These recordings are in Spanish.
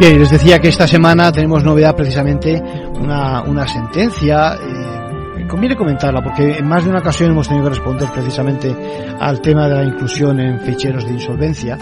Bien, les decía que esta semana tenemos novedad precisamente una, una sentencia. Eh, conviene comentarla porque en más de una ocasión hemos tenido que responder precisamente al tema de la inclusión en ficheros de insolvencia.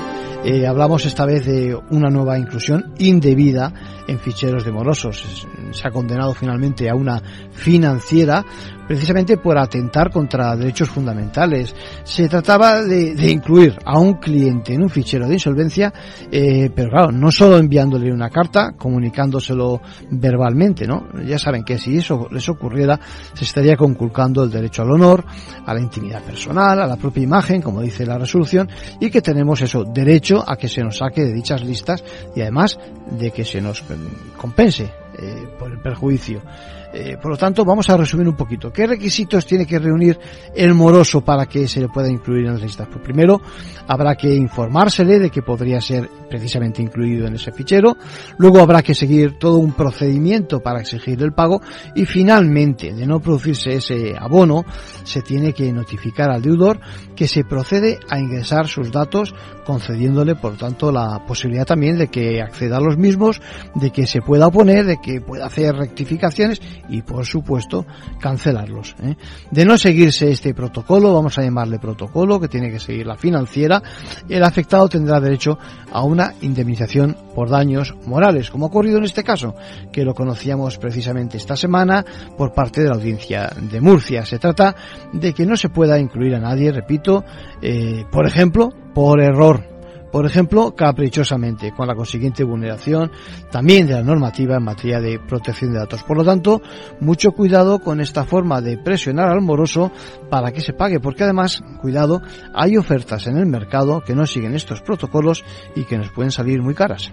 Eh, hablamos esta vez de una nueva inclusión indebida en ficheros de morosos. Se ha condenado finalmente a una financiera precisamente por atentar contra derechos fundamentales. Se trataba de, de incluir a un cliente en un fichero de insolvencia, eh, pero claro, no solo enviándole una carta, comunicándoselo verbalmente, ¿no? Ya saben que si eso les ocurriera, se estaría conculcando el derecho al honor, a la intimidad personal, a la propia imagen, como dice la resolución, y que tenemos eso, derecho a que se nos saque de dichas listas y además de que se nos compense eh, por el perjuicio. Eh, por lo tanto, vamos a resumir un poquito. ¿Qué requisitos tiene que reunir el moroso para que se le pueda incluir en las listas? Pues primero, habrá que informársele de que podría ser precisamente incluido en ese fichero. Luego habrá que seguir todo un procedimiento para exigir el pago. Y finalmente, de no producirse ese abono, se tiene que notificar al deudor que se procede a ingresar sus datos, concediéndole, por tanto, la posibilidad también de que acceda a los mismos, de que se pueda oponer, de que pueda hacer rectificaciones y por supuesto cancelarlos. ¿eh? De no seguirse este protocolo, vamos a llamarle protocolo, que tiene que seguir la financiera, el afectado tendrá derecho a una indemnización por daños morales, como ha ocurrido en este caso, que lo conocíamos precisamente esta semana por parte de la audiencia de Murcia. Se trata de que no se pueda incluir a nadie, repito, eh, por ejemplo, por error por ejemplo, caprichosamente, con la consiguiente vulneración también de la normativa en materia de protección de datos. Por lo tanto, mucho cuidado con esta forma de presionar al moroso para que se pague, porque además, cuidado, hay ofertas en el mercado que no siguen estos protocolos y que nos pueden salir muy caras.